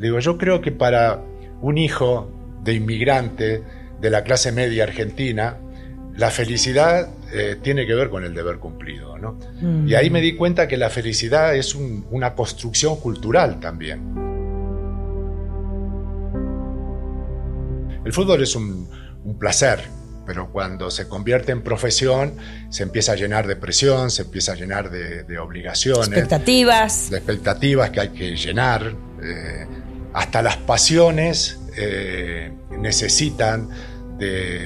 Digo, yo creo que para un hijo de inmigrante de la clase media argentina, la felicidad eh, tiene que ver con el deber cumplido. ¿no? Mm. Y ahí me di cuenta que la felicidad es un- una construcción cultural también. El fútbol es un, un placer, pero cuando se convierte en profesión se empieza a llenar de presión, se empieza a llenar de, de obligaciones Expectativas. de expectativas que hay que llenar. eh, hasta las pasiones eh, necesitan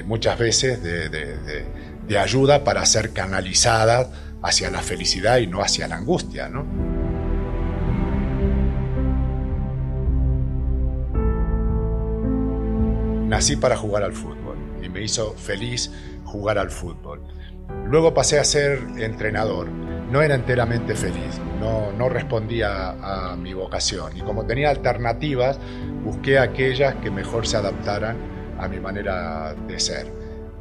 muchas veces de, ayuda para ser canalizadas hacia la felicidad y no hacia la angustia. Nací para jugar al fútbol y me hizo feliz jugar al fútbol. Luego pasé a ser entrenador. No era enteramente feliz, no, respondía a mi vocación y como tenía alternativas, busqué aquellas que mejor se adaptaran a mi manera de ser.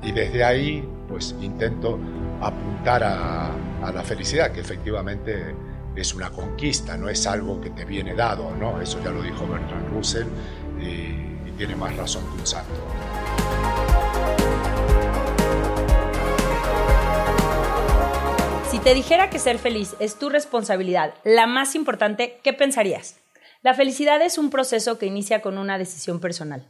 Y desde ahí, pues intento apuntar a, la felicidad, que efectivamente es una conquista, no es algo que te viene dado, ¿no? Eso ya lo dijo Bertrand Russell y tiene más razón que un santo. Te dijera que ser feliz es tu responsabilidad, la más importante, ¿qué pensarías? La felicidad es un proceso que inicia con una decisión personal.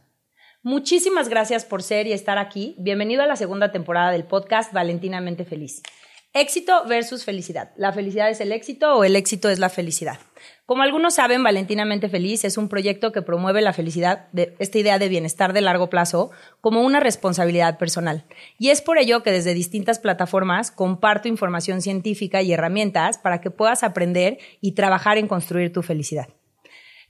Muchísimas gracias por ser y estar aquí. Bienvenido a la segunda temporada del podcast Valentinamente Feliz. Éxito versus felicidad. ¿La felicidad es el éxito o el éxito es la felicidad? Como algunos saben, Valentinamente Feliz es un proyecto que promueve la felicidad, de, esta idea de bienestar de largo plazo, como una responsabilidad personal. Y es por ello que desde distintas plataformas comparto información científica y herramientas para que puedas aprender y trabajar en construir tu felicidad.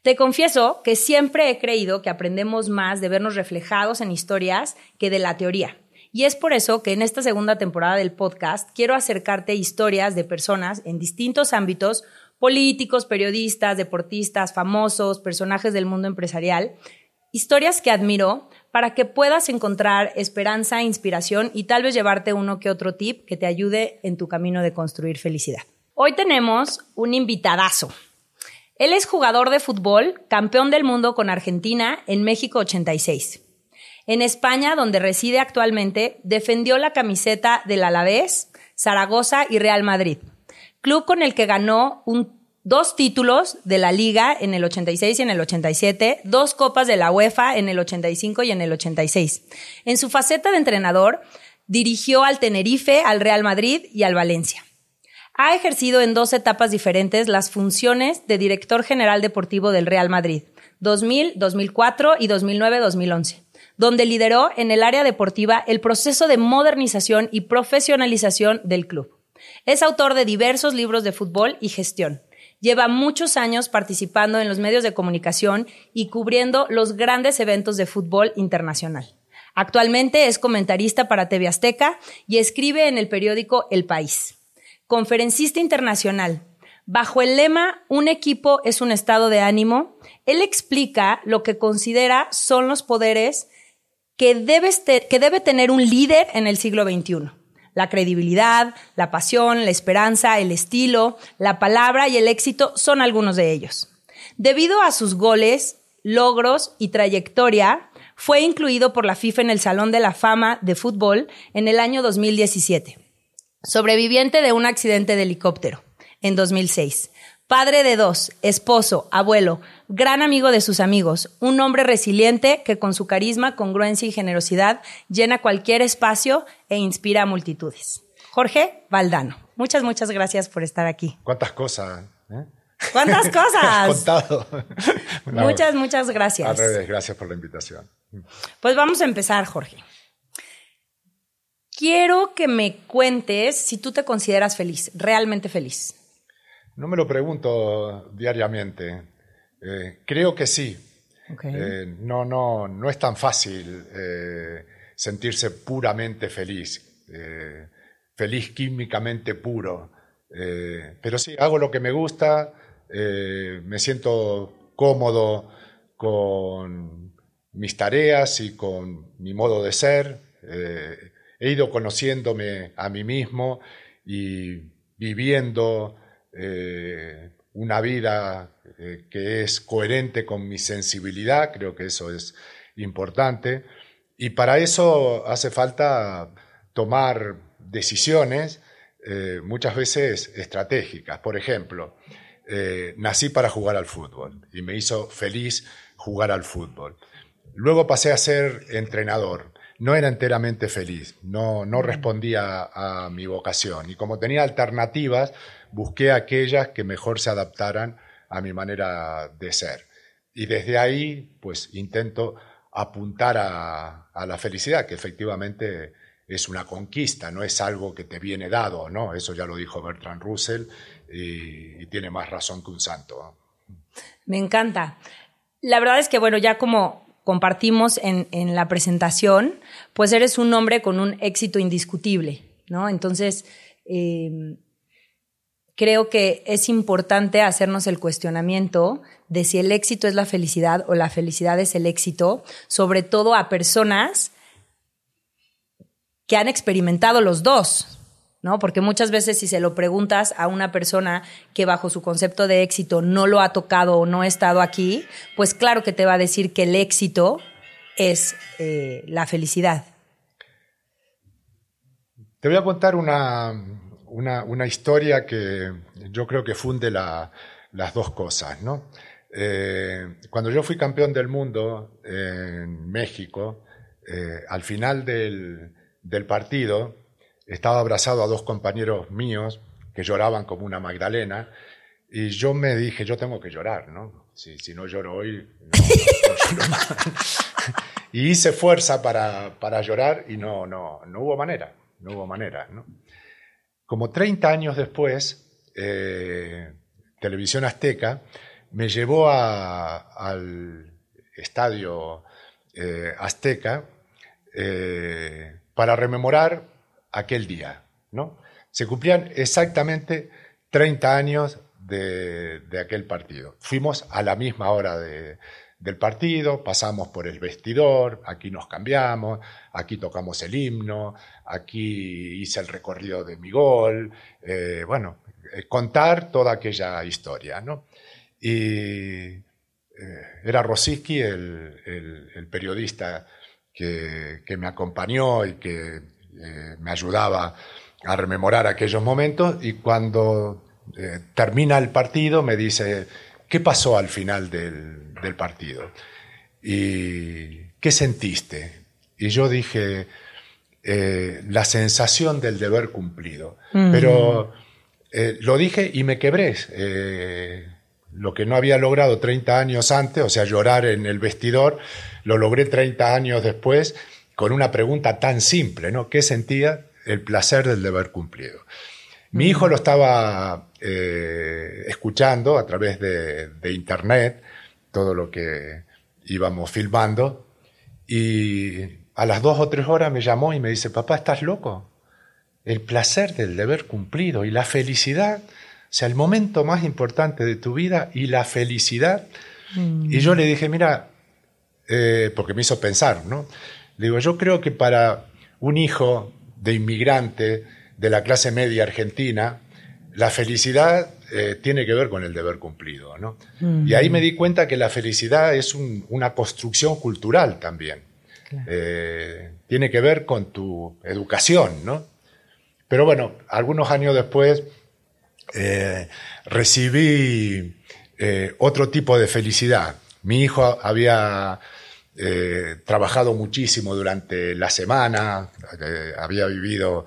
Te confieso que siempre he creído que aprendemos más de vernos reflejados en historias que de la teoría. Y es por eso que en esta segunda temporada del podcast quiero acercarte historias de personas en distintos ámbitos, políticos, periodistas, deportistas, famosos, personajes del mundo empresarial, historias que admiro para que puedas encontrar esperanza, inspiración y tal vez llevarte uno que otro tip que te ayude en tu camino de construir felicidad. Hoy tenemos un invitadazo. Él es jugador de fútbol, campeón del mundo con Argentina en México 86. En España, donde reside actualmente, defendió la camiseta del Alavés, Zaragoza y Real Madrid, club con el que ganó un- dos títulos de la liga en el 86 y en el 87, dos copas de la UEFA en el 85 y en el 86. En su faceta de entrenador, dirigió al Tenerife, al Real Madrid y al Valencia. Ha ejercido en dos etapas diferentes las funciones de director general deportivo del Real Madrid, 2000, 2004 y 2009-2011, donde lideró en el área deportiva el proceso de modernización y profesionalización del club. Es autor de diversos libros de fútbol y gestión. Lleva muchos años participando en los medios de comunicación y cubriendo los grandes eventos de fútbol internacional. Actualmente es comentarista para TV Azteca y escribe en el periódico El País conferencista internacional. Bajo el lema Un equipo es un estado de ánimo, él explica lo que considera son los poderes que, debes te- que debe tener un líder en el siglo XXI. La credibilidad, la pasión, la esperanza, el estilo, la palabra y el éxito son algunos de ellos. Debido a sus goles, logros y trayectoria, fue incluido por la FIFA en el Salón de la Fama de Fútbol en el año 2017 sobreviviente de un accidente de helicóptero en 2006. Padre de dos, esposo, abuelo, gran amigo de sus amigos, un hombre resiliente que con su carisma, congruencia y generosidad llena cualquier espacio e inspira a multitudes. Jorge Valdano, muchas, muchas gracias por estar aquí. ¿Cuántas cosas? eh? ¿Cuántas cosas? contado. Muchas, muchas Al gracias. revés, gracias por la invitación. Pues vamos a empezar, Jorge. Quiero que me cuentes si tú te consideras feliz, realmente feliz. No me lo pregunto diariamente. Eh, creo que sí. Eh, no, no, no es tan fácil eh, sentirse puramente feliz, feliz químicamente puro. Pero sí, hago lo que me gusta, me siento cómodo con mis tareas y con mi modo de ser. He ido conociéndome a mí mismo y viviendo eh, una vida eh, que es coherente con mi sensibilidad, creo que eso es importante, y para eso hace falta tomar decisiones eh, muchas veces estratégicas. Por ejemplo, nací para jugar al fútbol y me hizo feliz jugar al fútbol. Luego pasé a ser entrenador. No era enteramente feliz, no, no respondía a mi vocación y como tenía alternativas, busqué aquellas que mejor se adaptaran a mi manera de ser. Y desde ahí, pues intento apuntar a, a la felicidad, que efectivamente es una conquista, no es algo que te viene dado, ¿no? Eso ya lo dijo Bertrand Russell y, tiene más razón que un santo. Me encanta. La verdad es que, bueno, ya como compartimos en, la presentación, pues eres un hombre con un éxito indiscutible, ¿no? Entonces, eh, creo que es importante hacernos el cuestionamiento de si el éxito es la felicidad o la felicidad es el éxito, sobre todo a personas que han experimentado los dos, ¿no? Porque muchas veces si se lo preguntas a una persona que bajo su concepto de éxito no lo ha tocado o no ha estado aquí, pues claro que te va a decir que el éxito es eh, la felicidad. Te voy a contar una, una, historia que yo creo que funde las dos cosas, ¿no? Eh, cuando yo fui campeón del mundo en México, eh, al final del, del partido, estaba abrazado a dos compañeros míos que lloraban como una Magdalena, y yo me dije, yo tengo que llorar, ¿no? Si, no lloro hoy, no, lloro más. y hice fuerza para, para, llorar y no, no, no hubo manera, no hubo manera, ¿no? Como 30 años después, eh, Televisión Azteca me llevó al estadio eh, Azteca eh, para rememorar aquel día. ¿no? Se cumplían exactamente 30 años de, aquel partido. Fuimos a la misma hora del partido, pasamos por el vestidor, aquí nos cambiamos, aquí tocamos el himno, aquí hice el recorrido de mi gol, eh, bueno, eh, contar toda aquella historia. ¿no? Y eh, era Rosiski el periodista que, me acompañó y que eh, me ayudaba a rememorar aquellos momentos y cuando eh, termina el partido me dice, ¿qué pasó al final del, partido? ¿Y qué sentiste? Y yo dije, eh, la sensación del deber cumplido. Pero lo dije y me quebré. lo que no había logrado 30 años antes, o sea, llorar en el vestidor, lo logré 30 años después con una pregunta tan simple, ¿no? ¿Qué sentía el placer del deber cumplido? Mi hijo lo estaba eh, escuchando a través de, internet, todo lo que íbamos filmando, y a las dos o tres horas me llamó y me dice, papá, ¿estás loco? El placer del deber cumplido y la felicidad, o sea, el momento más importante de tu vida y la felicidad. Mm. Y yo le dije, mira, eh, porque me hizo pensar, ¿no? Digo, yo creo que para un hijo de inmigrante de la clase media argentina, la felicidad eh, tiene que ver con el deber cumplido, ¿no? Y ahí me di cuenta que la felicidad es una construcción cultural también. Eh, tiene que ver con tu educación, ¿no? Pero bueno, algunos años después recibí otro tipo de felicidad. Mi hijo había eh, trabajado muchísimo durante la semana, eh, había vivido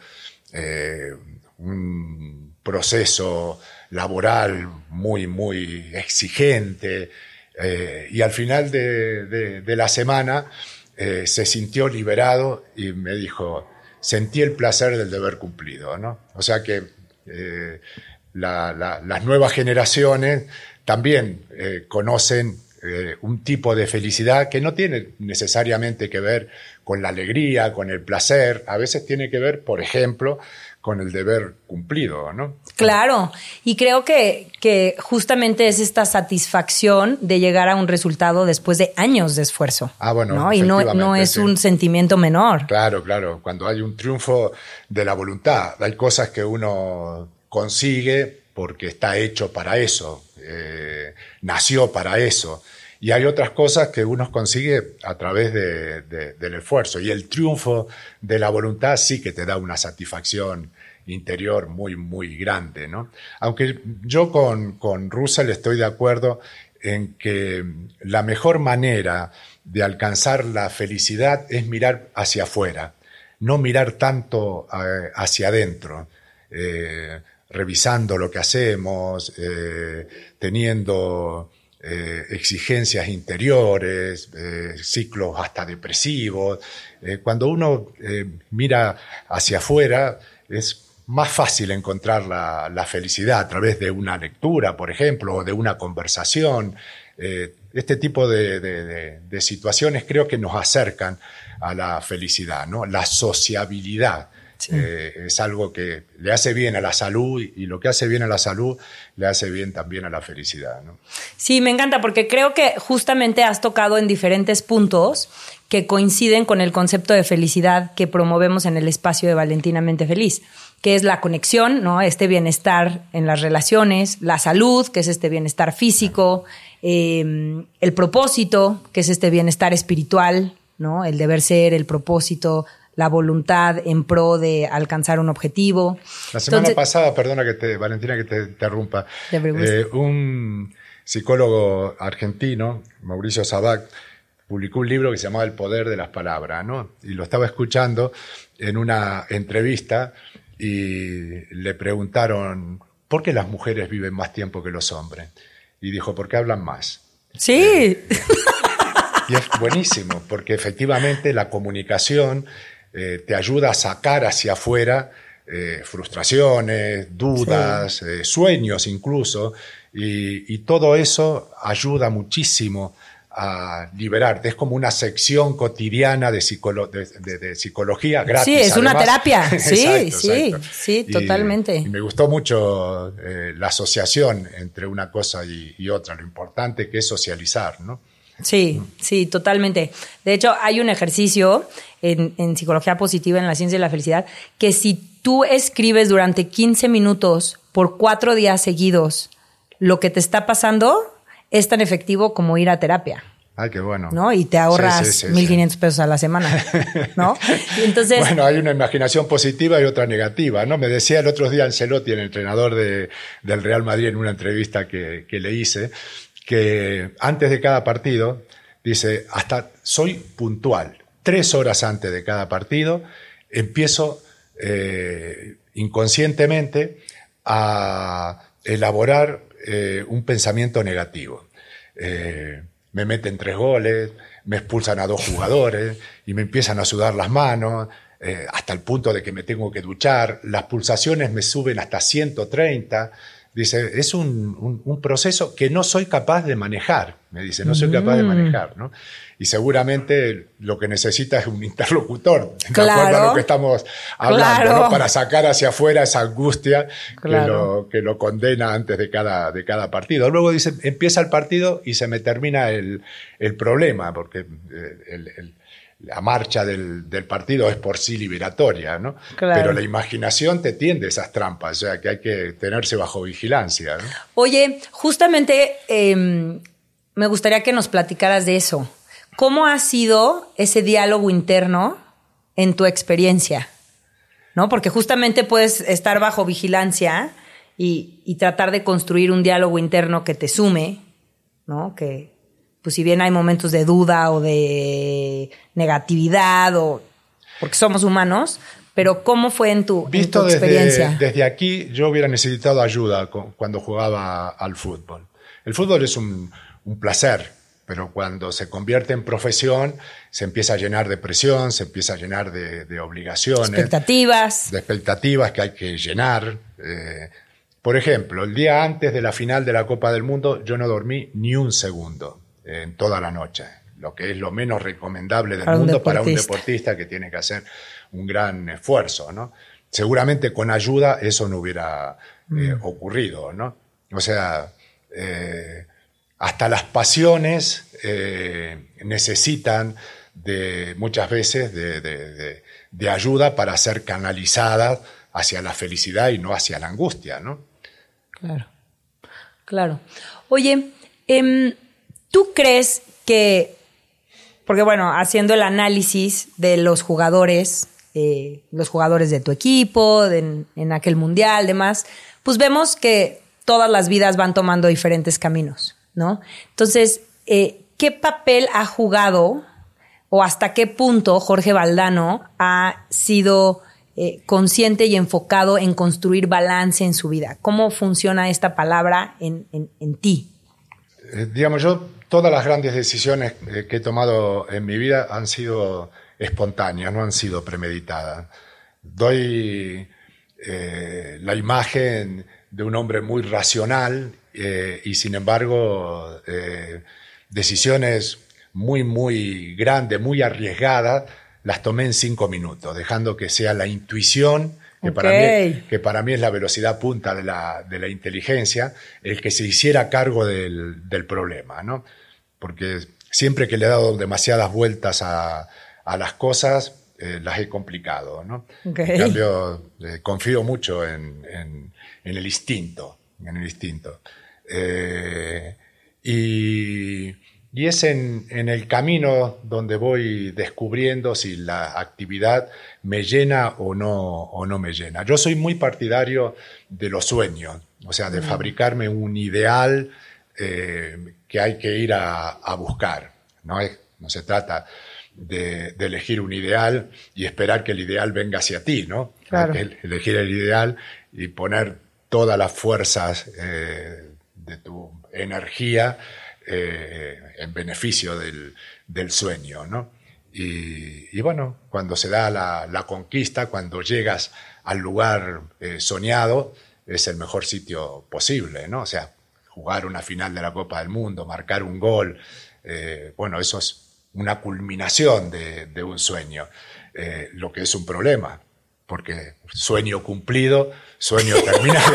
eh, un proceso laboral muy, muy exigente y al final de, la semana se sintió liberado y me dijo, sentí el placer del deber cumplido. ¿no? O sea que las nuevas generaciones también conocen eh, un tipo de felicidad que no tiene necesariamente que ver con la alegría, con el placer, a veces tiene que ver, por ejemplo, con el deber cumplido, ¿no? Claro, y creo que, que justamente es esta satisfacción de llegar a un resultado después de años de esfuerzo. Ah, bueno, ¿no? y no, no es un sentimiento menor. Claro, claro, cuando hay un triunfo de la voluntad, hay cosas que uno consigue porque está hecho para eso. Eh, nació para eso. Y hay otras cosas que uno consigue a través del esfuerzo. Y el triunfo de la voluntad sí que te da una satisfacción interior muy, muy grande. ¿no? Aunque yo con, con Russell estoy de acuerdo en que la mejor manera de alcanzar la felicidad es mirar hacia afuera, no mirar tanto eh, hacia adentro, eh, revisando lo que hacemos, eh, teniendo exigencias interiores, ciclos hasta depresivos. cuando uno mira hacia afuera es más fácil encontrar la, felicidad a través de una lectura, por ejemplo, o de una conversación. Eh, este tipo de, situaciones creo que nos acercan a la felicidad, ¿no? La sociabilidad. Eh, es algo que le hace bien a la salud y, lo que hace bien a la salud le hace bien también a la felicidad. ¿no? Sí, me encanta porque creo que justamente has tocado en diferentes puntos que coinciden con el concepto de felicidad que promovemos en el espacio de Valentinamente Feliz que es la conexión, ¿no? Este bienestar en las relaciones, la salud, que es este bienestar físico, em, el propósito, que es este bienestar espiritual, ¿no? El deber ser, el propósito, la voluntad en pro de alcanzar un objetivo. La semana pasada, perdona que te, Valentina, que te interrumpa, eh, un psicólogo argentino, Mauricio Sabac, publicó un libro que se llamaba El poder de las palabras, ¿no? Y lo estaba escuchando en una entrevista y le preguntaron, ¿por qué las mujeres viven más tiempo que los hombres? Y dijo, porque hablan más. Sí. Eh, y es buenísimo, porque efectivamente la comunicación eh, te ayuda a sacar hacia afuera eh, frustraciones, dudas, sueños incluso, y, y, todo eso ayuda muchísimo a liberarte. Es como una sección cotidiana de, de, psicología gratis. Sí, es una terapia. Sí, sí, sí, totalmente. Y me gustó mucho eh, la asociación entre una cosa y, otra, lo importante que es socializar, ¿no? Sí, sí, totalmente. De hecho, hay un ejercicio en, en, psicología positiva, en la ciencia de la felicidad, que si tú escribes durante 15 minutos por cuatro días seguidos lo que te está pasando, es tan efectivo como ir a terapia. Ay, qué bueno. ¿No? Y te ahorras 1.500 pesos a la semana, ¿no? entonces... Bueno, hay una imaginación positiva y otra negativa, ¿no? Me decía el otro día Ancelotti, el entrenador de, del Real Madrid, en una entrevista que, que le hice, que antes de cada partido, dice, hasta soy puntual. Tres horas antes de cada partido, empiezo eh, inconscientemente a elaborar eh, un pensamiento negativo. Eh, me meten tres goles, me expulsan a dos jugadores y me empiezan a sudar las manos, hasta el punto de que me tengo que duchar, las pulsaciones me suben hasta 130. Dice, es un, un, proceso que no soy capaz de manejar, me dice, no soy capaz de mm. manejar, ¿no? Y seguramente lo que necesita es un interlocutor, de acuerdo a lo que estamos hablando, ¿no? Para sacar hacia afuera esa angustia que, lo, que lo condena antes de cada, de cada partido. Luego dice, empieza el partido y se me termina el, el problema, porque eh, el, el la marcha del, del, partido es por sí liberatoria, ¿no? Pero la imaginación te tiende esas trampas, o sea que hay que tenerse bajo vigilancia. ¿no? Oye, justamente em, me gustaría que nos platicaras de eso. ¿Cómo ha sido ese diálogo interno en tu experiencia? ¿No? Porque justamente puedes estar bajo vigilancia y, y tratar de construir un diálogo interno que te sume, ¿no? Que, pues si bien hay momentos de duda o de negatividad o porque somos humanos, pero ¿cómo fue en tu, Visto experiencia? Desde, desde, aquí yo hubiera necesitado ayuda cuando jugaba al fútbol. El fútbol es un, un placer, pero cuando se convierte en profesión se empieza a llenar de presión, se empieza a llenar de, de obligaciones. Expectativas. De expectativas que hay que llenar. Eh, por ejemplo, el día antes de la final de la Copa del Mundo yo no dormí ni un segundo en toda la noche, lo que es lo menos recomendable del mundo para un deportista que tiene que hacer un gran esfuerzo, ¿no? Seguramente con ayuda eso no hubiera eh, mm. ocurrido, ¿no? O sea, eh, hasta las pasiones eh, necesitan de muchas veces de, de, ayuda para ser canalizadas hacia la felicidad y no hacia la angustia, ¿no? Claro. Claro. Oye, em, ¿tú crees que, porque bueno, haciendo el análisis de los jugadores, eh, los jugadores de tu equipo, en, aquel mundial, demás, pues vemos que todas las vidas van tomando diferentes caminos, ¿no? Entonces, eh, ¿qué papel ha jugado o hasta qué punto Jorge Valdano ha sido eh, consciente y enfocado en construir balance en su vida? ¿Cómo funciona esta palabra en, ti? digamos, yo todas las grandes decisiones que he tomado en mi vida han sido espontáneas, no han sido premeditadas. Doy eh, la imagen de un hombre muy racional eh, y sin embargo eh, decisiones muy, muy grandes, muy arriesgadas, las tomé en cinco minutos, dejando que sea la intuición, que, para, mí, que para mí es la velocidad punta de la, de la inteligencia, el que se hiciera cargo del, del problema, ¿no? Porque siempre que le he dado demasiadas vueltas a, a las cosas eh, las he complicado. ¿no? En cambio, eh, confío mucho en, el instinto. En el instinto. Eh, y, es en, el camino donde voy descubriendo si la actividad me llena o no, o no me llena. Yo soy muy partidario de los sueños, o sea, de fabricarme un ideal que hay que ir a, a buscar. No, es, no se trata de, elegir un ideal y esperar que el ideal venga hacia ti, ¿no? elegir el ideal y poner todas las fuerzas eh, de tu energía eh, en beneficio del, sueño, ¿no? Y, bueno, cuando se da la, conquista, cuando llegas al lugar eh, soñado, es el mejor sitio posible, ¿no? O sea, jugar una final de la Copa del Mundo, marcar un gol, bueno, eso es una culminación de, un sueño, eh, lo que es un problema, porque sueño cumplido, sueño terminado.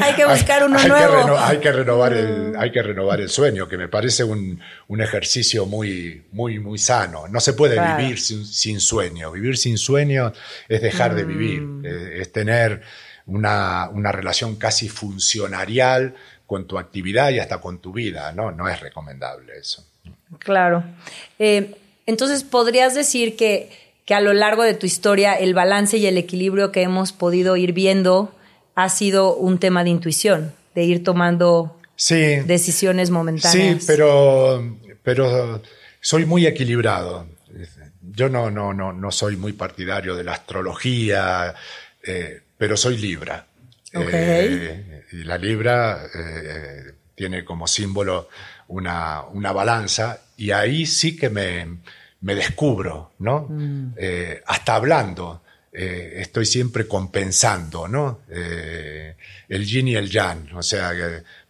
hay que buscar uno nuevo. hay, que renovar el, mm. hay que renovar el sueño, que me parece un, ejercicio muy, muy, muy sano. No se puede vivir sin, sueño. Vivir sin sueño es dejar de vivir, mm. eh, es tener una, una relación casi funcionarial con tu actividad y hasta con tu vida. No, no es recomendable eso. Claro. Eh, entonces, ¿podrías decir que, que, a lo largo de tu historia el balance y el equilibrio que hemos podido ir viendo ha sido un tema de intuición, de ir tomando decisiones momentáneas? Sí, pero, pero soy muy equilibrado. Yo no, no, no, no soy muy partidario de la astrología, eh, pero soy Libra. Eh, y la Libra tiene como símbolo una, una balanza y ahí sí que me, me descubro, ¿no? Mm. Eh, hasta hablando. Eh, estoy siempre compensando, ¿no? Eh, el yin y el yang. O sea,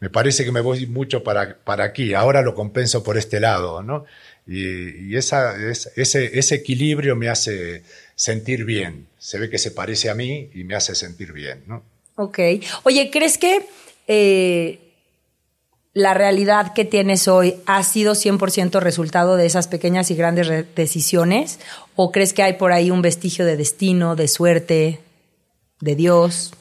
me parece que me voy mucho para, para aquí, ahora lo compenso por este lado, ¿no? Y, esa, ese, ese equilibrio me hace sentir bien. Se ve que se parece a mí y me hace sentir bien, ¿no? Ok. Oye, ¿crees que la realidad que tienes hoy ha sido 100% resultado de esas pequeñas y grandes decisiones? ¿O crees que hay por ahí un vestigio de destino, de suerte, de Dios?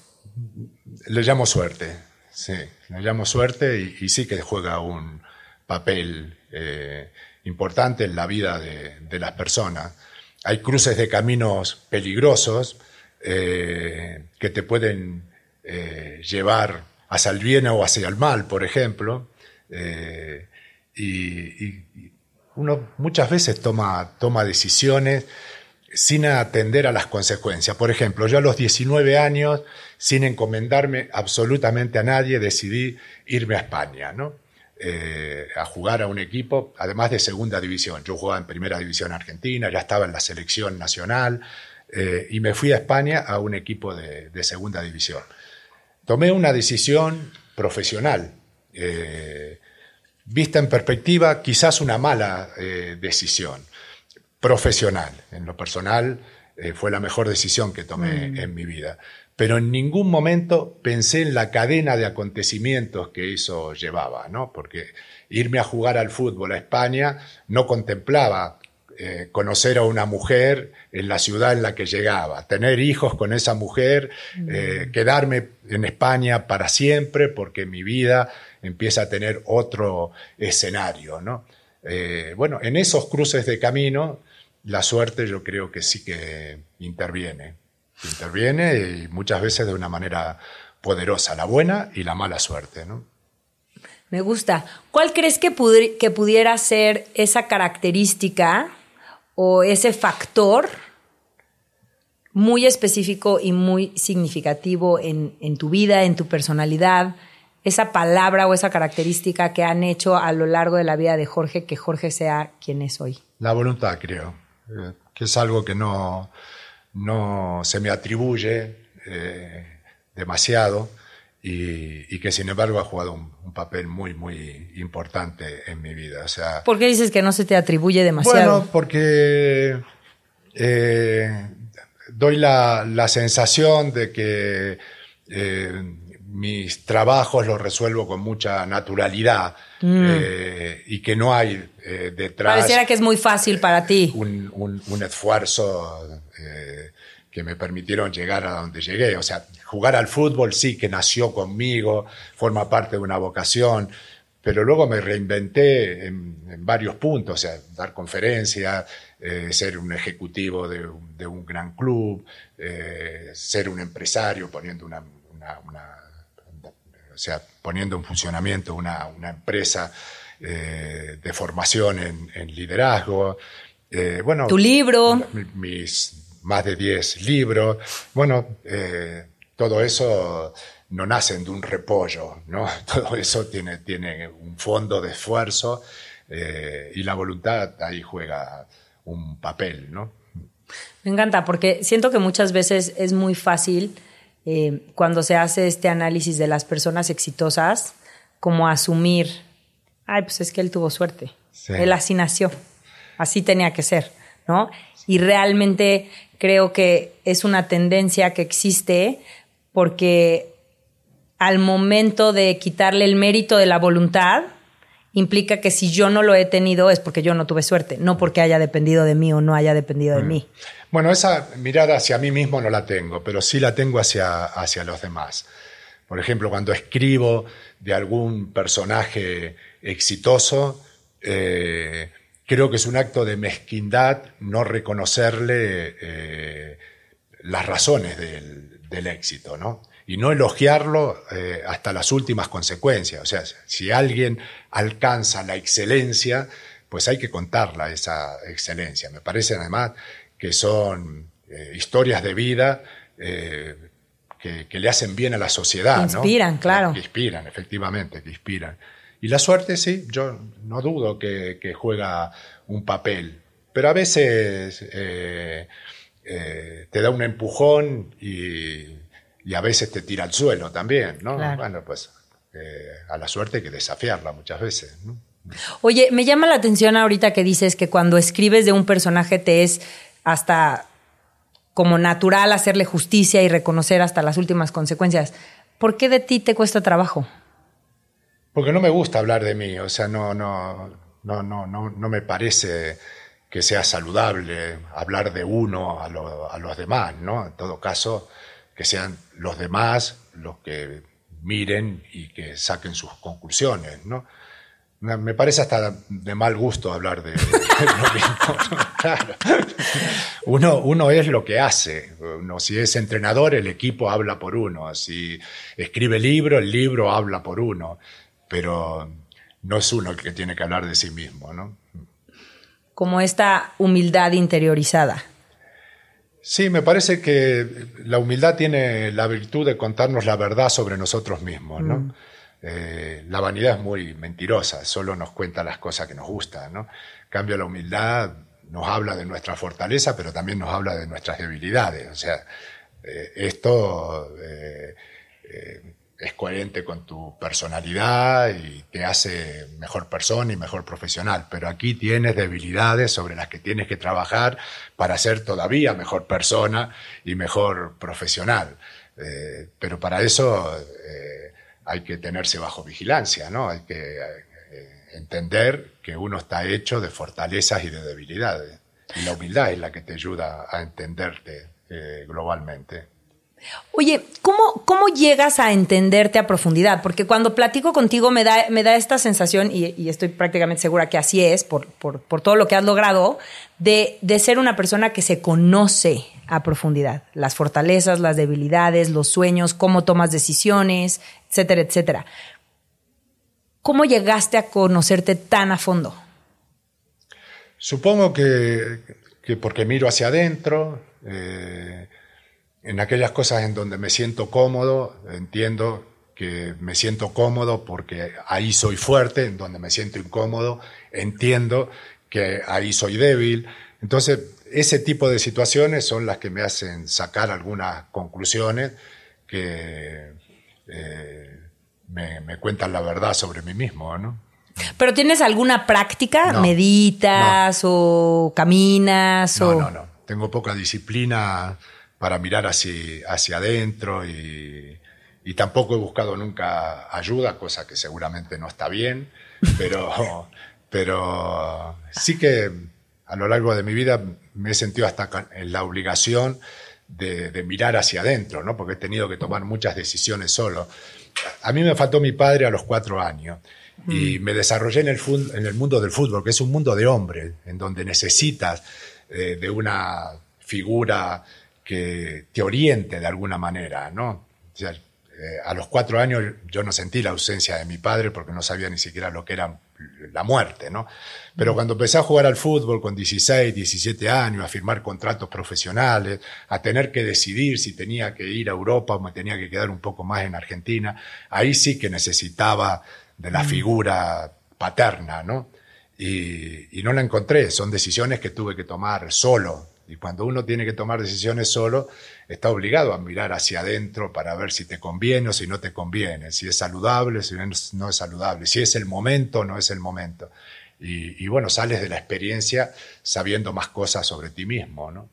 Le llamo suerte, sí, le llamo suerte y, sí que juega un papel eh, importante en la vida de, las personas. Hay cruces de caminos peligrosos eh, que te pueden eh, llevar hacia el bien o hacia el mal, por ejemplo. Eh, y, uno muchas veces toma, toma decisiones sin atender a las consecuencias. Por ejemplo, yo a los 19 años, sin encomendarme absolutamente a nadie, decidí irme a España, ¿no? Eh, a jugar a un equipo, además de segunda división. Yo jugaba en primera división argentina, ya estaba en la selección nacional eh, y me fui a España a un equipo de segunda división tomé una decisión profesional. Eh, vista en perspectiva, quizás una mala eh, decisión profesional. En lo personal, eh, fue la mejor decisión que tomé mm. en mi vida. Pero en ningún momento pensé en la cadena de acontecimientos que eso llevaba, ¿no? Porque irme a jugar al fútbol a España no contemplaba eh, conocer a una mujer en la ciudad en la que llegaba, tener hijos con esa mujer, eh, quedarme en España para siempre porque mi vida empieza a tener otro escenario. ¿no? Eh, bueno, en esos cruces de camino, la suerte yo creo que sí que interviene. Interviene y muchas veces de una manera poderosa, la buena y la mala suerte. ¿no? Me gusta. ¿Cuál crees que, que pudiera ser esa característica o ese factor muy específico y muy significativo en, tu vida, en tu personalidad, esa palabra o esa característica que han hecho a lo largo de la vida de Jorge que Jorge sea quien es hoy? La voluntad, creo, eh, que es algo que no, no se me atribuye eh, demasiado y, que sin embargo ha jugado un, papel muy, muy importante en mi vida. O sea, ¿Por qué dices que no se te atribuye demasiado? Bueno, porque eh, doy la, la, sensación de que eh, mis trabajos los resuelvo con mucha naturalidad mm. eh, y que no hay detrás... Pareciera que es muy fácil para ti. Un, un, un esfuerzo que me permitieron llegar a donde llegué. O sea, jugar al fútbol sí que nació conmigo, forma parte de una vocación, pero luego me reinventé en, varios puntos, o sea, dar conferencias, eh, ser un ejecutivo de, un gran club, eh, ser un empresario poniendo una, o sea, poniendo en funcionamiento una, empresa eh, de formación en, liderazgo. bueno, tu libro. Mis más de 10 libros. Bueno, eh, todo eso no nace de un repollo, ¿no? Todo eso tiene, tiene un fondo de esfuerzo eh, y la voluntad ahí juega un papel, ¿no? Me encanta porque siento que muchas veces es muy fácil eh, cuando se hace este análisis de las personas exitosas como asumir, ay, pues es que él tuvo suerte, él así nació, así tenía que ser, ¿no? Y realmente creo que es una tendencia que existe porque al momento de quitarle el mérito de la voluntad, implica que si yo no lo he tenido es porque yo no tuve suerte, no porque haya dependido de mí o no haya dependido de mm. mí. Bueno, esa mirada hacia mí mismo no la tengo, pero sí la tengo hacia, hacia los demás. Por ejemplo, cuando escribo de algún personaje exitoso, eh, creo que es un acto de mezquindad no reconocerle eh, las razones del, éxito, ¿no? Y no elogiarlo eh, hasta las últimas consecuencias. O sea, si alguien alcanza la excelencia, pues hay que contarla esa excelencia. Me parece además que son eh, historias de vida que, le hacen bien a la sociedad. Que inspiran, claro. Que inspiran, efectivamente, que inspiran. Y la suerte, sí, yo no dudo que, juega un papel, pero a veces eh, eh, te da un empujón y, a veces te tira al suelo también, ¿no? Bueno, pues eh, a la suerte hay que desafiarla muchas veces, Oye, me llama la atención ahorita que dices que cuando escribes de un personaje te es hasta como natural hacerle justicia y reconocer hasta las últimas consecuencias. ¿Por qué de ti te cuesta trabajo? Porque no me gusta hablar de mí, o sea, no, no, no, no, no, me parece que sea saludable hablar de uno a, a los demás, ¿no? En todo caso, que sean los demás los que miren y que saquen sus conclusiones, ¿no? Me parece hasta de mal gusto hablar de, lo mismo. Claro. Uno, uno es lo que hace. Uno, si es entrenador, el equipo habla por uno. Si escribe libro, el libro habla por uno pero no es uno el que tiene que hablar de sí mismo, ¿no? Como esta humildad interiorizada. Sí, me parece que la humildad tiene la virtud de contarnos la verdad sobre nosotros mismos, ¿no? Mm. Eh, la vanidad es muy mentirosa, solo nos cuenta las cosas que nos gustan, ¿no? En cambio, la humildad nos habla de nuestra fortaleza, pero también nos habla de nuestras debilidades. O sea, eh, esto eh, es coherente con tu personalidad y te hace mejor persona y mejor profesional. Pero aquí tienes debilidades sobre las que tienes que trabajar para ser todavía mejor persona y mejor profesional. Eh, pero para eso eh, hay que tenerse bajo vigilancia, ¿no? Hay que eh, entender que uno está hecho de fortalezas y de debilidades. Y la humildad es la que te ayuda a entenderte globalmente. Oye, ¿cómo, ¿cómo llegas a entenderte a profundidad? Porque cuando platico contigo me da, me da esta sensación, y, estoy prácticamente segura que así es, por, por, por todo lo que has logrado, de, de, ser una persona que se conoce a profundidad. Las fortalezas, las debilidades, los sueños, cómo tomas decisiones, etcétera, etcétera. ¿Cómo llegaste a conocerte tan a fondo? Supongo que, que porque miro hacia adentro. Eh, en aquellas cosas en donde me siento cómodo, entiendo que me siento cómodo porque ahí soy fuerte, en donde me siento incómodo, entiendo que ahí soy débil. Entonces, ese tipo de situaciones son las que me hacen sacar algunas conclusiones que eh, me, cuentan la verdad sobre mí mismo, ¿no? ¿Pero tienes alguna práctica? ¿Meditas o caminas? No, no, no. Tengo poca disciplina para mirar hacia, hacia adentro y, tampoco he buscado nunca ayuda, cosa que seguramente no está bien, pero, pero sí que a lo largo de mi vida me he sentido hasta en la obligación de, mirar hacia adentro, ¿no? porque he tenido que tomar muchas decisiones solo. A mí me faltó mi padre a los cuatro años y mm. me desarrollé en el, en el mundo del fútbol, que es un mundo de hombres, en donde necesitas eh, de una figura que te oriente de alguna manera, ¿no? Eh, a los cuatro años yo no sentí la ausencia de mi padre porque no sabía ni siquiera lo que era la muerte, ¿no? Pero cuando empecé a jugar al fútbol con 16, 17 años, a firmar contratos profesionales, a tener que decidir si tenía que ir a Europa o me tenía que quedar un poco más en Argentina, ahí sí que necesitaba de la figura paterna, ¿no? Y, y no la encontré, son decisiones que tuve que tomar solo, y cuando uno tiene que tomar decisiones solo, está obligado a mirar hacia adentro para ver si te conviene o si no te conviene, si es saludable, si no es saludable, si es el momento o no es el momento. Y, bueno, sales de la experiencia sabiendo más cosas sobre ti mismo, ¿no?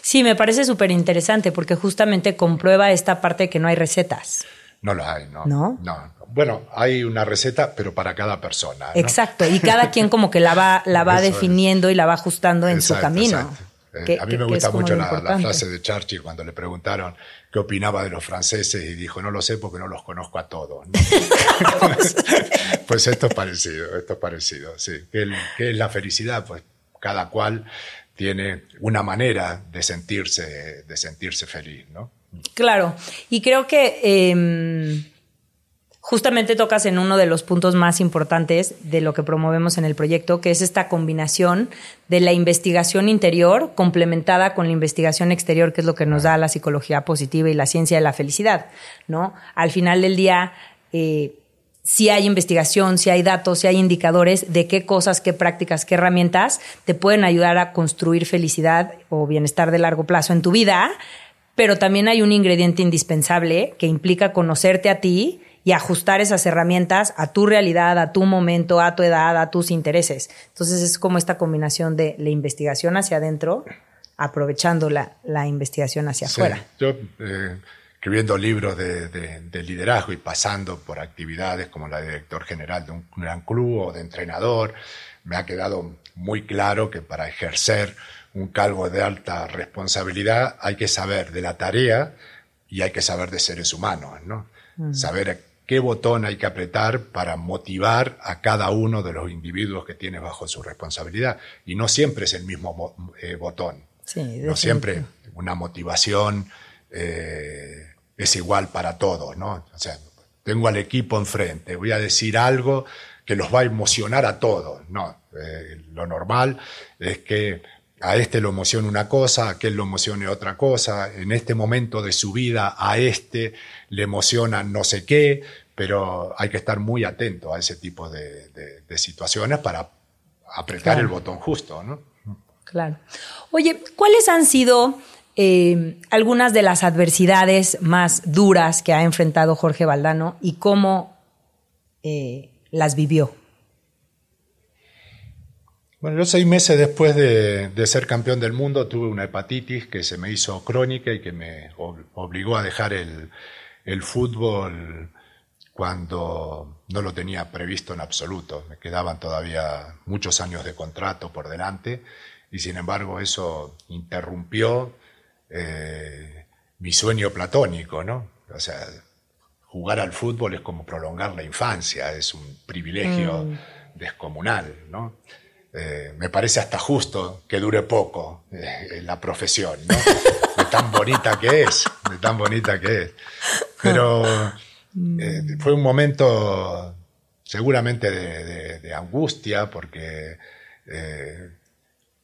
Sí, me parece súper interesante porque justamente comprueba esta parte de que no hay recetas. No la hay, ¿no? ¿no? Bueno, hay una receta, pero para cada persona. Exacto, y cada quien como que la va, la va definiendo y la va ajustando en su camino. Eh, a mí me gusta mucho la, frase de Churchill cuando le preguntaron qué opinaba de los franceses y dijo, no lo sé porque no los conozco a todos. pues esto es parecido, esto es parecido, sí. ¿Qué, es la felicidad? Pues cada cual tiene una manera de sentirse, de sentirse feliz, ¿no? Claro, y creo que... Em, justamente tocas en uno de los puntos más importantes de lo que promovemos en el proyecto, que es esta combinación de la investigación interior complementada con la investigación exterior, que es lo que nos da la psicología positiva y la ciencia de la felicidad, ¿no? Al final del día, eh, si hay investigación, si hay datos, si hay indicadores de qué cosas, qué prácticas, qué herramientas te pueden ayudar a construir felicidad o bienestar de largo plazo en tu vida, pero también hay un ingrediente indispensable que implica conocerte a ti, y ajustar esas herramientas a tu realidad, a tu momento, a tu edad, a tus intereses. Entonces es como esta combinación de la investigación hacia adentro, aprovechando la, investigación hacia afuera. Yo, eh, escribiendo libros de, liderazgo y pasando por actividades como la de director general de un gran club o de entrenador, me ha quedado muy claro que para ejercer un cargo de alta responsabilidad hay que saber de la tarea y hay que saber de seres humanos, ¿no? Mm. Saber qué botón hay que apretar para motivar a cada uno de los individuos que tiene bajo su responsabilidad. Y no siempre es el mismo eh, botón. no siempre una motivación eh, es igual para todos, ¿no? O sea, tengo al equipo enfrente, voy a decir algo que los va a emocionar a todos. No, eh, lo normal es que a este lo emociona una cosa, a aquel lo emocione otra cosa, en este momento de su vida a este le emociona no sé qué, pero hay que estar muy atento a ese tipo de, situaciones para apretar el botón justo, ¿no? Claro. Oye, ¿cuáles han sido eh, algunas de las adversidades más duras que ha enfrentado Jorge Valdano y cómo eh, las vivió? Bueno, yo seis meses después de, ser campeón del mundo tuve una hepatitis que se me hizo crónica y que me obligó a dejar el, fútbol cuando no lo tenía previsto en absoluto. Me quedaban todavía muchos años de contrato por delante y sin embargo eso interrumpió eh, mi sueño platónico, ¿no? O sea, jugar al fútbol es como prolongar la infancia, es un privilegio mm. descomunal, ¿no? Eh, me parece hasta justo que dure poco eh, la profesión, ¿no? De tan bonita que es, de tan bonita que es. Pero mm. fue un momento seguramente de, angustia, porque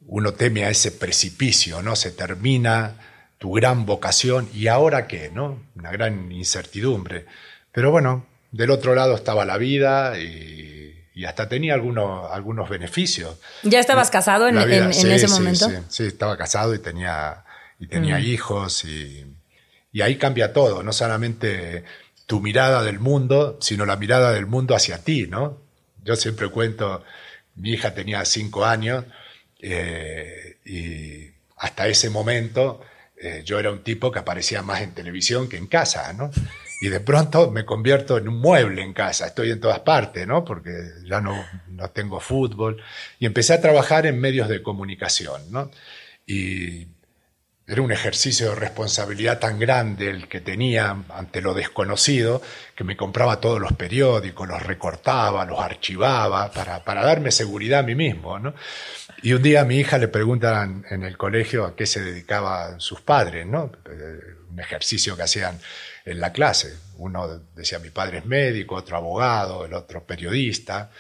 uno teme a ese precipicio, ¿no? Se termina tu gran vocación y ahora qué, ¿no? Una gran incertidumbre. Pero bueno, del otro lado estaba la vida y, hasta tenía algunos, algunos beneficios. ¿Ya estabas casado en, ese momento? Sí, sí, estaba casado y tenía, y tenía mm. hijos y, y ahí cambia todo, no solamente tu mirada del mundo, sino la mirada del mundo hacia ti, ¿no? Yo siempre cuento, mi hija tenía cinco años eh, y hasta ese momento eh, yo era un tipo que aparecía más en televisión que en casa, ¿no? Y de pronto me convierto en un mueble en casa, estoy en todas partes, ¿no? Porque ya no, no tengo fútbol. Y empecé a trabajar en medios de comunicación, ¿no? Y era un ejercicio de responsabilidad tan grande el que tenía ante lo desconocido que me compraba todos los periódicos, los recortaba, los archivaba para, para darme seguridad a mí mismo. ¿no? Y un día a mi hija le preguntan en el colegio a qué se dedicaban sus padres, ¿no? un ejercicio que hacían en la clase. Uno decía mi padre es médico, otro abogado, el otro periodista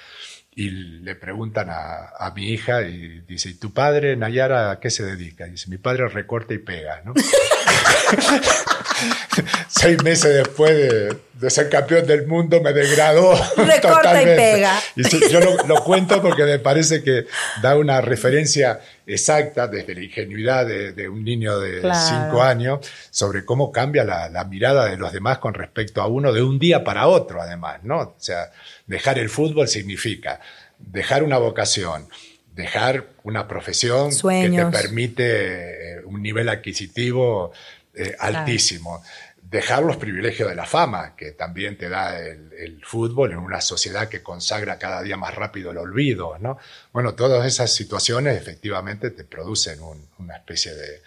y le preguntan a, mi hija y dice, ¿y tu padre, Nayara, a qué se dedica? Y dice, mi padre recorta y pega, ¿no? Seis meses después de, ser campeón del mundo me degradó. Recorta y pega. Y yo lo, cuento porque me parece que da una referencia exacta desde la ingenuidad de, un niño de cinco años sobre cómo cambia la, la mirada de los demás con respecto a uno de un día para otro, además, ¿no? O sea, Dejar el fútbol significa dejar una vocación, dejar una profesión que te permite eh, un nivel adquisitivo eh, altísimo. Dejar los privilegios de la fama, que también te da el, fútbol en una sociedad que consagra cada día más rápido el olvido, ¿no? Bueno, todas esas situaciones efectivamente te producen una especie de,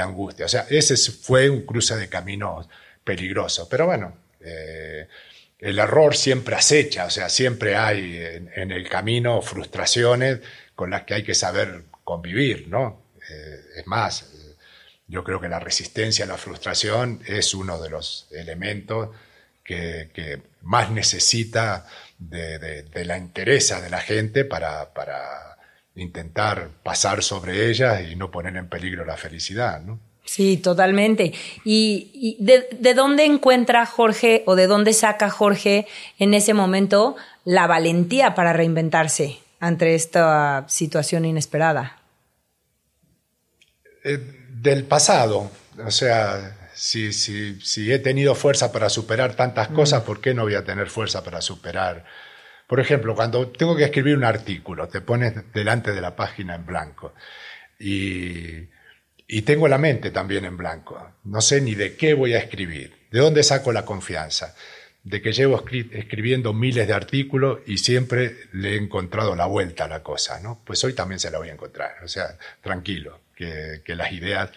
angustia. O sea, ese fue un cruce de caminos peligroso. Pero bueno, eh, el error siempre acecha, o sea, siempre hay en, el camino frustraciones con las que hay que saber convivir, ¿no? Eh, es más, yo creo que la resistencia a la frustración es uno de los elementos que, más necesita de, la interesa de la gente para, para intentar pasar sobre ellas y no poner en peligro la felicidad, ¿no? Sí, totalmente. ¿Y, de, dónde encuentra Jorge o de dónde saca Jorge en ese momento la valentía para reinventarse ante esta situación inesperada? Eh, del pasado. O sea, si, si, he tenido fuerza para superar tantas mm. cosas, ¿por qué no voy a tener fuerza para superar? Por ejemplo, cuando tengo que escribir un artículo, te pones delante de la página en blanco y y tengo la mente también en blanco. No sé ni de qué voy a escribir. ¿De dónde saco la confianza? De que llevo escribiendo miles de artículos y siempre le he encontrado la vuelta a la cosa, ¿no? Pues hoy también se la voy a encontrar. O sea, tranquilo, que, las ideas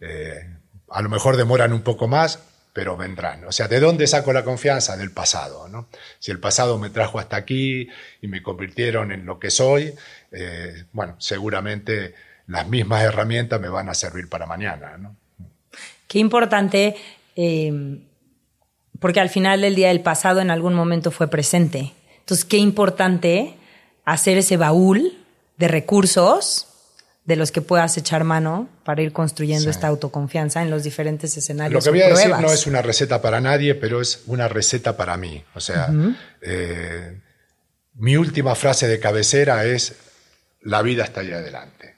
eh, a lo mejor demoran un poco más, pero vendrán. O sea, ¿de dónde saco la confianza? Del pasado, ¿no? Si el pasado me trajo hasta aquí y me convirtieron en lo que soy, eh, bueno, seguramente las mismas herramientas me van a servir para mañana. Qué importante, eh, porque al final del día del pasado en algún momento fue presente. Entonces, qué importante hacer ese baúl de recursos de los que puedas echar mano para ir construyendo esta autoconfianza en los diferentes escenarios. Lo que voy a decir no es una receta para nadie, pero es una receta para mí. O sea, eh, mi última frase de cabecera es, la vida está ahí adelante.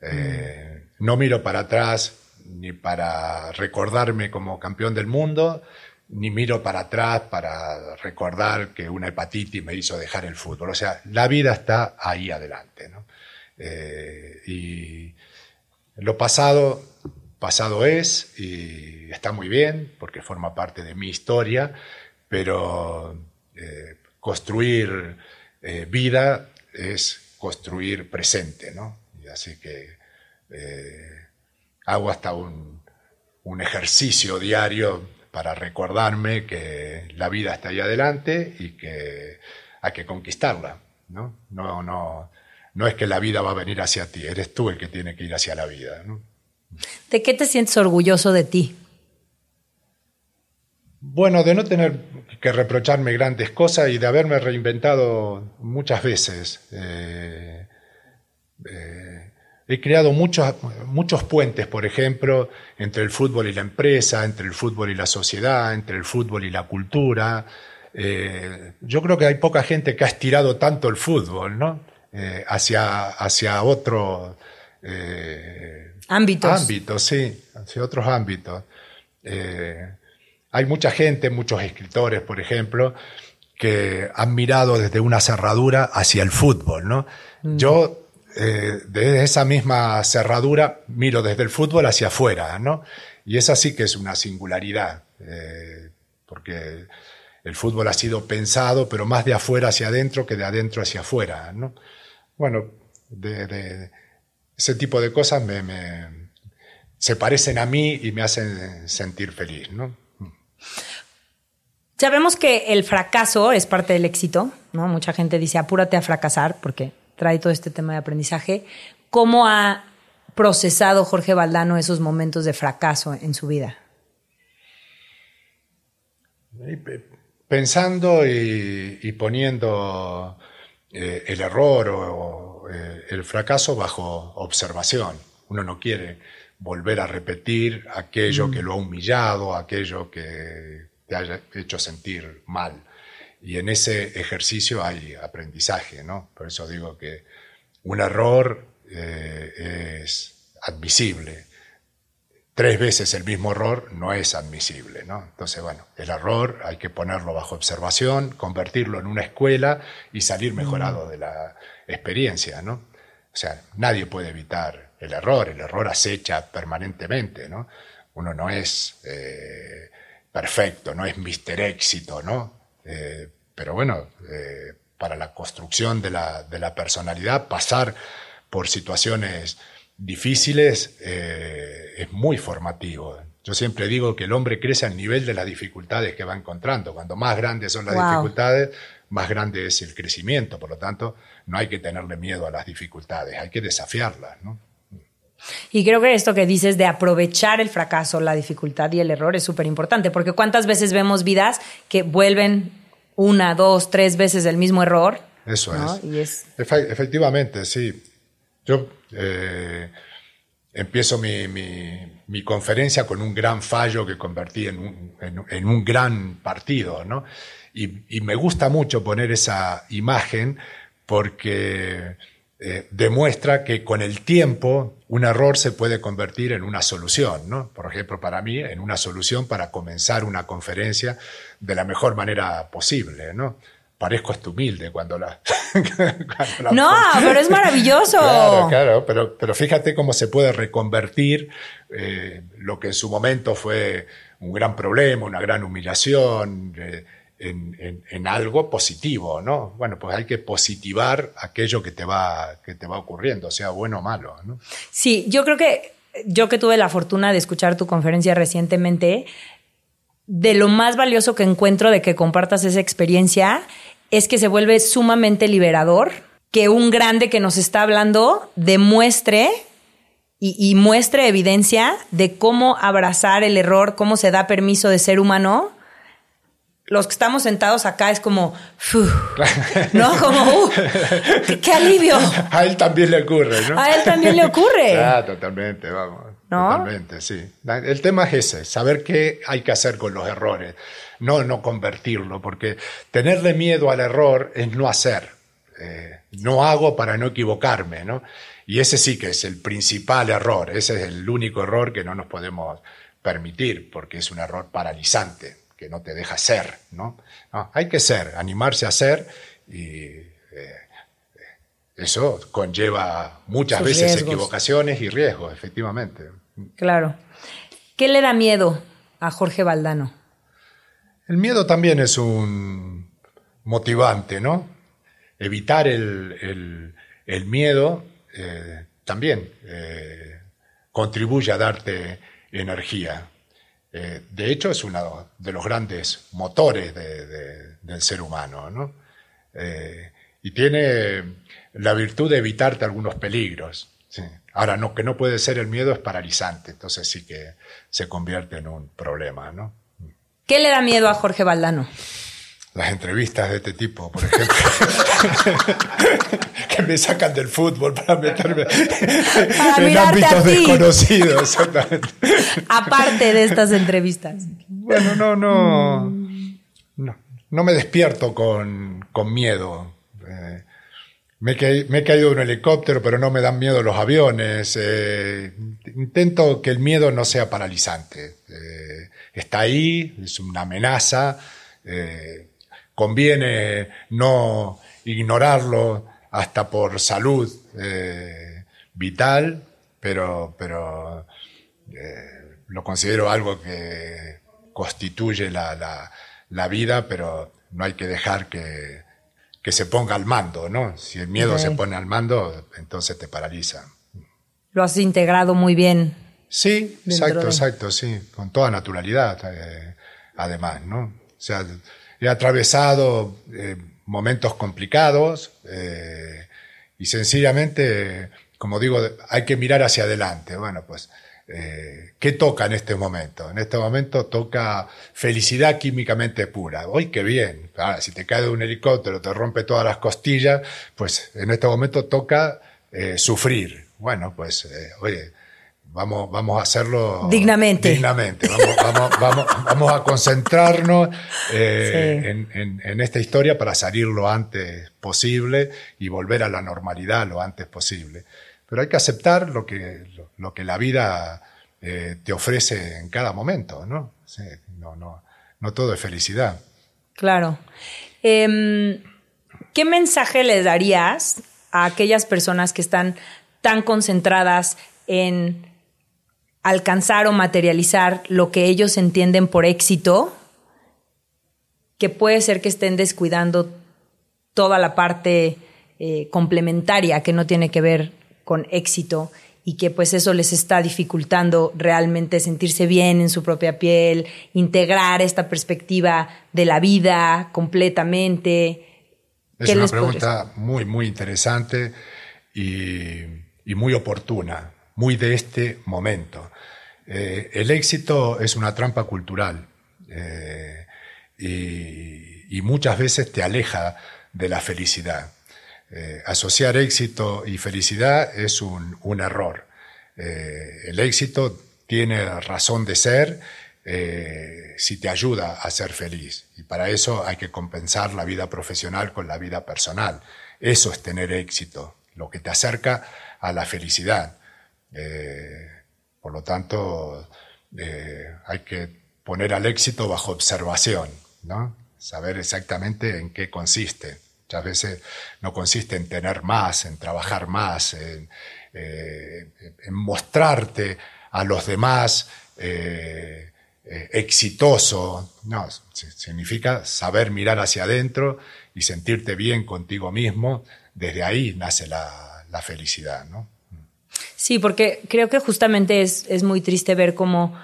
Eh, no miro para atrás ni para recordarme como campeón del mundo, ni miro para atrás para recordar que una hepatitis me hizo dejar el fútbol. O sea, la vida está ahí adelante. Eh, y lo pasado, pasado es y está muy bien porque forma parte de mi historia, pero eh, construir vida es construir presente, ¿no? así que hago hasta un, un ejercicio diario para recordarme que la vida está ahí adelante y que hay que conquistarla. No, no, no es que la vida va a venir hacia ti, eres tú el que tiene que ir hacia la vida. ¿De qué te sientes orgulloso de ti? Bueno, de no tener que reprocharme grandes cosas y de haberme reinventado muchas veces. Eh, eh, he creado muchos, muchos puentes, por ejemplo, entre el fútbol y la empresa, entre el fútbol y la sociedad, entre el fútbol y la cultura. Eh, yo creo que hay poca gente que ha estirado tanto el fútbol, ¿no? Eh, hacia, hacia otros eh, ámbitos. Ámbitos, sí, hacia otros ámbitos. hay mucha gente, muchos escritores, por ejemplo, que han mirado desde una cerradura hacia el fútbol, ¿no? Mm. Yo desde esa misma cerradura miro desde el fútbol hacia afuera, ¿no? Y esa sí que es una singularidad, porque el fútbol ha sido pensado, pero más de afuera hacia adentro que de adentro hacia afuera. ¿no? Bueno, de, ese tipo de cosas me, se parecen a mí y me hacen sentir feliz. ¿no? Sabemos que el fracaso es parte del éxito, ¿no? Mucha gente dice apúrate a fracasar porque trae todo este tema de aprendizaje. ¿Cómo ha procesado Jorge Valdano esos momentos de fracaso en su vida? pensando y, poniendo eh, el error o, eh, el fracaso bajo observación. Uno no quiere volver a repetir aquello mm. que lo ha humillado, aquello que te haya hecho sentir mal. Y en ese ejercicio hay aprendizaje, ¿no? Por eso digo que un error eh, es admisible tres veces el mismo error no es admisible. ¿no? Entonces, bueno, el error hay que ponerlo bajo observación, convertirlo en una escuela y salir mejorado mm. de la experiencia. ¿no? O sea, nadie puede evitar el error, el error acecha permanentemente. ¿no? Uno no es eh, perfecto, no es mister éxito, ¿no? Eh, pero bueno, eh, para la construcción de la, de la personalidad, pasar por situaciones difíciles eh, es muy formativo. Yo siempre digo que el hombre crece al nivel de las dificultades que va encontrando. Cuando más grandes son las dificultades, más grande es el crecimiento. Por lo tanto, no hay que tenerle miedo a las dificultades, hay que desafiarlas. Y creo que esto que dices de aprovechar el fracaso, la dificultad y el error es súper importante, porque cuántas veces vemos vidas que vuelven una, dos, tres veces el mismo error. Eso es. efectivamente, sí. Yo eh, empiezo mi, conferencia con un gran fallo que convertí en un, gran partido, ¿no? Y, me gusta mucho poner esa imagen porque eh, demuestra que con el tiempo un error se puede convertir en una solución, ¿no? Por ejemplo, para mí, en una solución para comenzar una conferencia de la mejor manera posible, ¿no? Parezco hasta humilde cuando la... no, pero es maravilloso. Claro, claro, pero, pero fíjate cómo se puede reconvertir eh, lo que en su momento fue un gran problema, una gran humillación, eh, en, en, algo positivo, ¿no? Bueno, pues hay que positivar aquello que te va, que te va ocurriendo, sea bueno o malo, ¿no? Sí, yo creo que yo que tuve la fortuna de escuchar tu conferencia recientemente, de lo más valioso que encuentro de que compartas esa experiencia es que se vuelve sumamente liberador que un grande que nos está hablando demuestre y, muestre evidencia de cómo abrazar el error, cómo se da permiso de ser humano. Los que estamos sentados acá es como, ¿no? Como, uh, qué, alivio. A él también le ocurre, ¿no? A él también le ocurre. Ah, totalmente, vamos. Totalmente, sí. El tema es ese, saber qué hay que hacer con los errores, no no convertirlo, porque tenerle miedo al error es no hacer. Eh, no hago para no equivocarme, ¿no? Y ese sí que es el principal error, ese es el único error que no nos podemos permitir, porque es un error paralizante, que no te deja ser, ¿no? hay que ser, animarse a ser y eh, eso conlleva muchas veces equivocaciones y riesgos, efectivamente. Claro. ¿Qué le da miedo a Jorge Valdano? El miedo también es un motivante, ¿no? Evitar el, miedo eh, también eh, contribuye a darte energía. Eh, de hecho, es uno de los grandes motores del ser humano, ¿no? Y tiene la virtud de evitarte algunos peligros. Ahora, no, que no puede ser el miedo es paralizante, entonces sí que se convierte en un problema, ¿no? ¿Qué le da miedo a Jorge Valdano? Las entrevistas de este tipo, por ejemplo, que me sacan del fútbol para meterme en ámbitos desconocidos. Aparte de estas entrevistas. Bueno, no, no, no, no me despierto con, con miedo. Eh, me, he caído de un helicóptero, pero no me dan miedo los aviones. Eh, intento que el miedo no sea paralizante. Eh, está ahí, es una amenaza. Eh, conviene no ignorarlo hasta por salud vital, pero, pero lo considero algo que constituye la, la vida, pero no hay que dejar que que se ponga al mando, ¿no? Si el miedo se pone al mando, entonces te paraliza. Lo has integrado muy bien. Sí, exacto, exacto, sí, con toda naturalidad, eh, además, ¿no? O sea, he atravesado eh, momentos complicados eh, y sencillamente, como digo, hay que mirar hacia adelante. Bueno, pues eh, ¿Qué toca en este momento? En este momento toca felicidad químicamente pura. ¡Uy, qué bien! si te cae de un helicóptero, te rompe todas las costillas, pues en este momento toca eh, sufrir. Bueno, pues, eh, oye, vamos, vamos a hacerlo dignamente. Dignamente. Vamos, vamos, vamos, a concentrarnos en, en, esta historia para salir lo antes posible y volver a la normalidad lo antes posible. Pero hay que aceptar lo que, lo, que la vida eh, te ofrece en cada momento, ¿no? no, no, no todo es felicidad. Claro. Em, ¿Qué mensaje le darías a aquellas personas que están tan concentradas en alcanzar o materializar lo que ellos entienden por éxito, que puede ser que estén descuidando toda la parte eh, complementaria que no tiene que ver con éxito y que pues eso les está dificultando realmente sentirse bien en su propia piel, integrar esta perspectiva de la vida completamente. Es una pregunta muy, muy interesante y, muy oportuna, muy de este momento. Eh, el éxito es una trampa cultural eh, y muchas veces te aleja de la felicidad. Eh, asociar éxito y felicidad es un, error. El éxito tiene razón de ser si te ayuda a ser feliz. Y para eso hay que compensar la vida profesional con la vida personal. Eso es tener éxito, lo que te acerca a la felicidad. Por lo tanto, hay que poner al éxito bajo observación, ¿no? saber exactamente en qué consiste. Muchas veces no consiste en tener más, en trabajar más, en, eh, mostrarte a los demás eh, eh, exitoso. No, significa saber mirar hacia adentro y sentirte bien contigo mismo. Desde ahí nace la, felicidad, ¿no? Sí, porque creo que justamente es, es muy triste ver cómo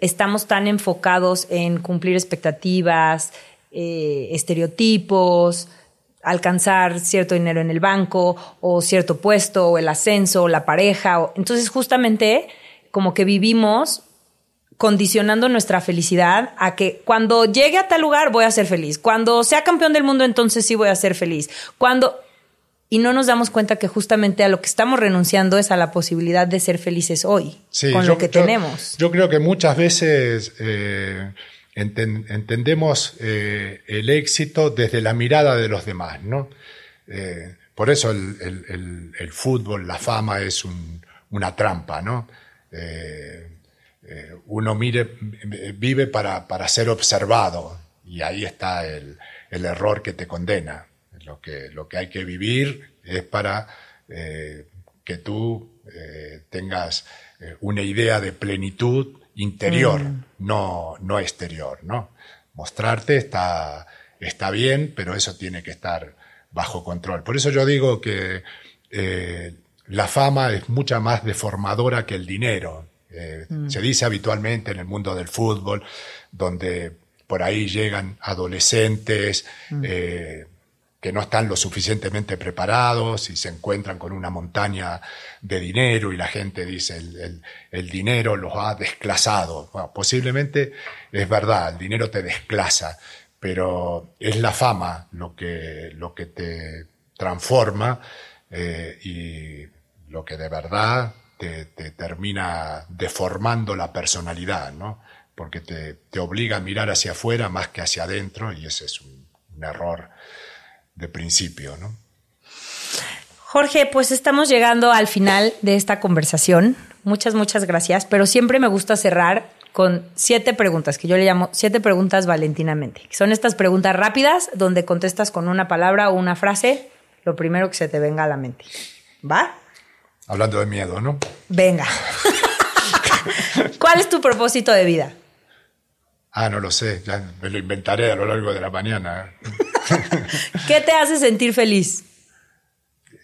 estamos tan enfocados en cumplir expectativas, estereotipos, alcanzar cierto dinero en el banco o cierto puesto o el ascenso o la pareja. Entonces justamente como que vivimos condicionando nuestra felicidad a que cuando llegue a tal lugar voy a ser feliz. Cuando sea campeón del mundo entonces sí voy a ser feliz. Cuando y no nos damos cuenta que justamente a lo que estamos renunciando es a la posibilidad de ser felices hoy con lo que tenemos. Yo creo que muchas veces eh, entendemos eh, el éxito desde la mirada de los demás, ¿no? Eh, por eso el, fútbol, la fama es una trampa, ¿no? Uno mire, vive para, ser observado y ahí está el, error que te condena. Lo que, lo que hay que vivir es para que tú tengas una idea de plenitud interior, mm. no, no exterior, ¿no? Mostrarte está, está bien, pero eso tiene que estar bajo control. Por eso yo digo que eh, la fama es mucha más deformadora que el dinero. Eh, mm. Se dice habitualmente en el mundo del fútbol, donde por ahí llegan adolescentes mm. eh, que no están lo suficientemente preparados y se encuentran con una montaña de dinero y la gente dice el, dinero los ha desclasado. posiblemente es verdad, el dinero te desclasa, pero es la fama lo que, lo que te transforma eh, y lo que de verdad te, termina deformando la personalidad, ¿no? Porque te, obliga a mirar hacia afuera más que hacia adentro y ese es un, error de principio, ¿no? Jorge, pues estamos llegando al final de esta conversación. Muchas, muchas gracias, pero siempre me gusta cerrar con siete preguntas, que yo le llamo siete preguntas valentinamente. Son estas preguntas rápidas donde contestas con una palabra o una frase lo primero que se te venga a la mente. ¿Va? Hablando de miedo, ¿no? Venga. ¿Cuál es tu propósito de vida? Ah, no lo sé, ya me lo inventaré a lo largo de la mañana. ¿Qué te hace sentir feliz?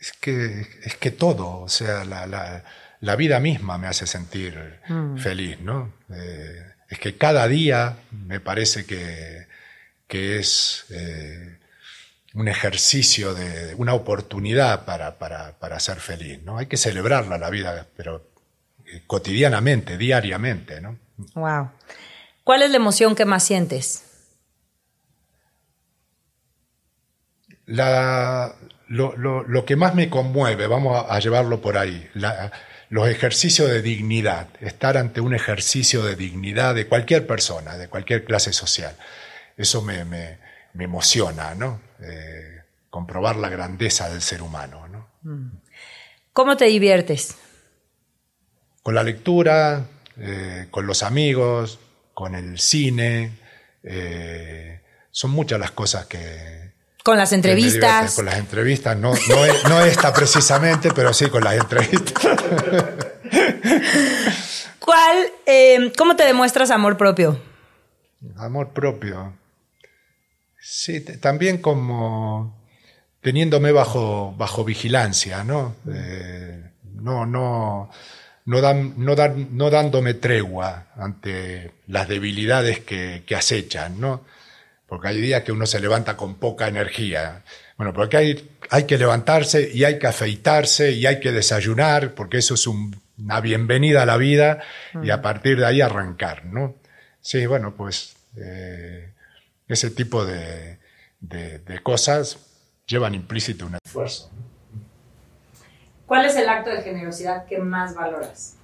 Es que, es que todo, o sea, la, vida misma me hace sentir mm. feliz, ¿no? Eh, es que cada día me parece que, que es eh, un ejercicio de una oportunidad para, para, ser feliz, ¿no? Hay que celebrarla la vida, pero eh, cotidianamente, diariamente, ¿no? Wow. ¿Cuál es la emoción que más sientes? La, lo, lo, que más me conmueve, vamos a, llevarlo por ahí, los ejercicios de dignidad, estar ante un ejercicio de dignidad de cualquier persona, de cualquier clase social. Eso me, me, me emociona, ¿no? Eh, comprobar la grandeza del ser humano. Mm. ¿Cómo te diviertes? Con la lectura, eh, con los amigos, con el cine. Eh, son muchas las cosas que... Con las entrevistas. Con las entrevistas, no, no, esta precisamente, pero sí con las entrevistas. ¿Cuál, ¿Cómo te demuestras amor propio? Amor propio. Sí, también como teniéndome bajo, bajo vigilancia, ¿no? Eh, no, no, no, dan, no, dan, no dándome tregua ante las debilidades que, que, acechan, ¿no? Porque hay días que uno se levanta con poca energía. Bueno, porque hay, hay que levantarse y hay que afeitarse y hay que desayunar, porque eso es una bienvenida a la vida y a partir de ahí arrancar, ¿no? Sí, bueno, pues eh, ese tipo de, cosas llevan implícito un esfuerzo. ¿Cuál es el acto de generosidad que más valoras?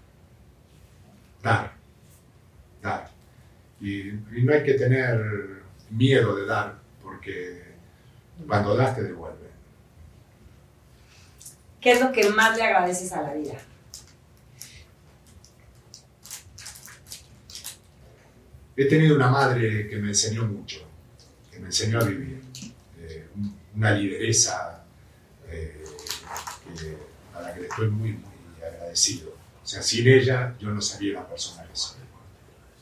Dar, dar. Y, no hay que tener miedo de dar, porque cuando das te devuelve. ¿Qué es lo que más le agradeces a la vida? He tenido una madre que me enseñó mucho me enseñó a vivir. Eh, una lideresa eh, a la que le estoy muy, muy agradecido. O sea, sin ella yo no sería la persona que soy.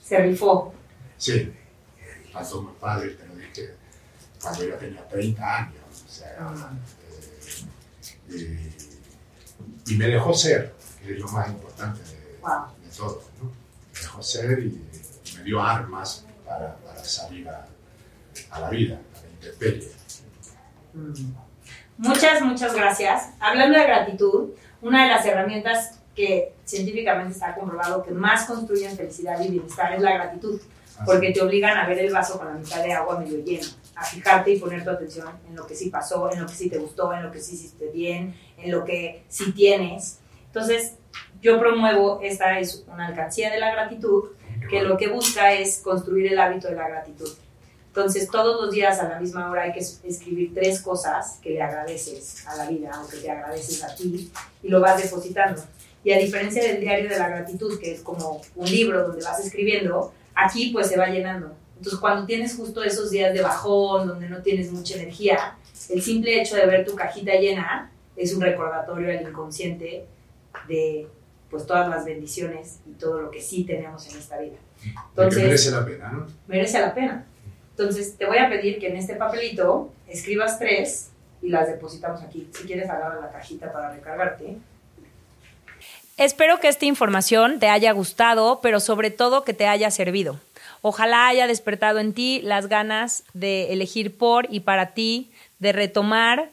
Se rifó. Sí, pasó mi padre, te lo dije, cuando yo tenía 30 años. O sea, ah. eh, y me dejó ser, que es lo más importante de, todo. ¿no? Me dejó ser y, me dio armas para, para salir a, a la vida, a la intemperie. Mm. Muchas, muchas gracias. Hablando de gratitud, una de las herramientas que científicamente está comprobado que más construyen felicidad y bienestar es la gratitud, porque te obligan a ver el vaso con la mitad de agua medio lleno, a fijarte y poner tu atención en lo que sí pasó, en lo que sí te gustó, en lo que sí hiciste bien, en lo que sí tienes. Entonces, yo promuevo, esta es una alcancía de la gratitud, que lo que busca es construir el hábito de la gratitud. Entonces, todos los días a la misma hora hay que escribir tres cosas que le agradeces a la vida o que te agradeces a ti y lo vas depositando. Y a diferencia del diario de la gratitud, que es como un libro donde vas escribiendo, aquí pues se va llenando. Entonces, cuando tienes justo esos días de bajón, donde no tienes mucha energía, el simple hecho de ver tu cajita llena es un recordatorio al inconsciente de pues todas las bendiciones y todo lo que sí tenemos en esta vida. Entonces, merece la pena, ¿no? Merece la pena. Entonces, te voy a pedir que en este papelito escribas tres y las depositamos aquí. Si quieres, agarra la cajita para recargarte. Espero que esta información te haya gustado, pero sobre todo que te haya servido. Ojalá haya despertado en ti las ganas de elegir por y para ti, de retomar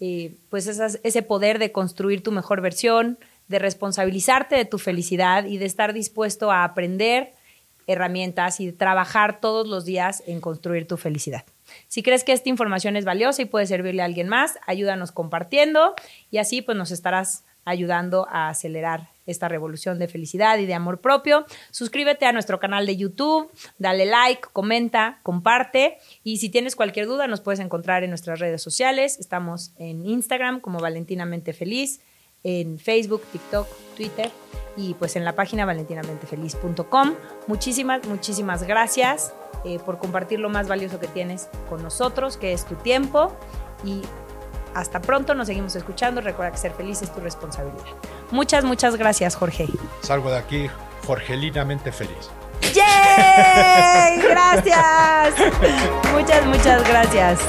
eh, pues ese poder de construir tu mejor versión, de responsabilizarte de tu felicidad y de estar dispuesto a aprender herramientas y trabajar todos los días en construir tu felicidad. Si crees que esta información es valiosa y puede servirle a alguien más, ayúdanos compartiendo y así pues nos estarás ayudando a acelerar esta revolución de felicidad y de amor propio. Suscríbete a nuestro canal de YouTube, dale like, comenta, comparte y si tienes cualquier duda nos puedes encontrar en nuestras redes sociales. Estamos en Instagram como Valentinamente Feliz, en Facebook, TikTok, Twitter y pues en la página valentinamentefeliz.com. Muchísimas, muchísimas gracias eh, por compartir lo más valioso que tienes con nosotros, que es tu tiempo y hasta pronto, nos seguimos escuchando. Recuerda que ser feliz es tu responsabilidad. Muchas, muchas gracias, Jorge. Salgo de aquí jorgelinamente feliz. ¡Yay! Gracias. muchas, muchas gracias.